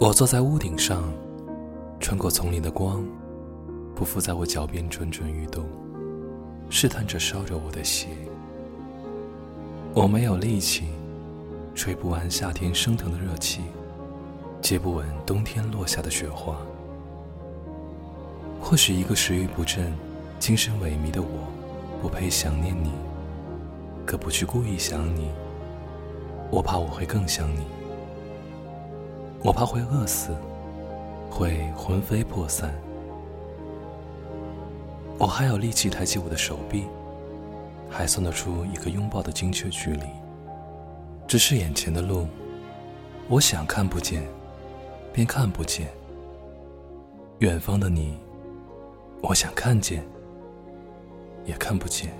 我坐在屋顶上，穿过丛林的光，匍匐在我脚边蠢蠢欲动，试探着烧着我的鞋。我没有力气，吹不完夏天升腾的热气，接不稳冬天落下的雪花。或许一个食欲不振、精神萎靡的我，不配想念你，可不去故意想你，我怕我会更想你。我怕会饿死，会魂飞魄散。我还有力气抬起我的手臂，还算得出一个拥抱的精确距离。只是眼前的路，我想看不见，便看不见；远方的你，我想看见，也看不见。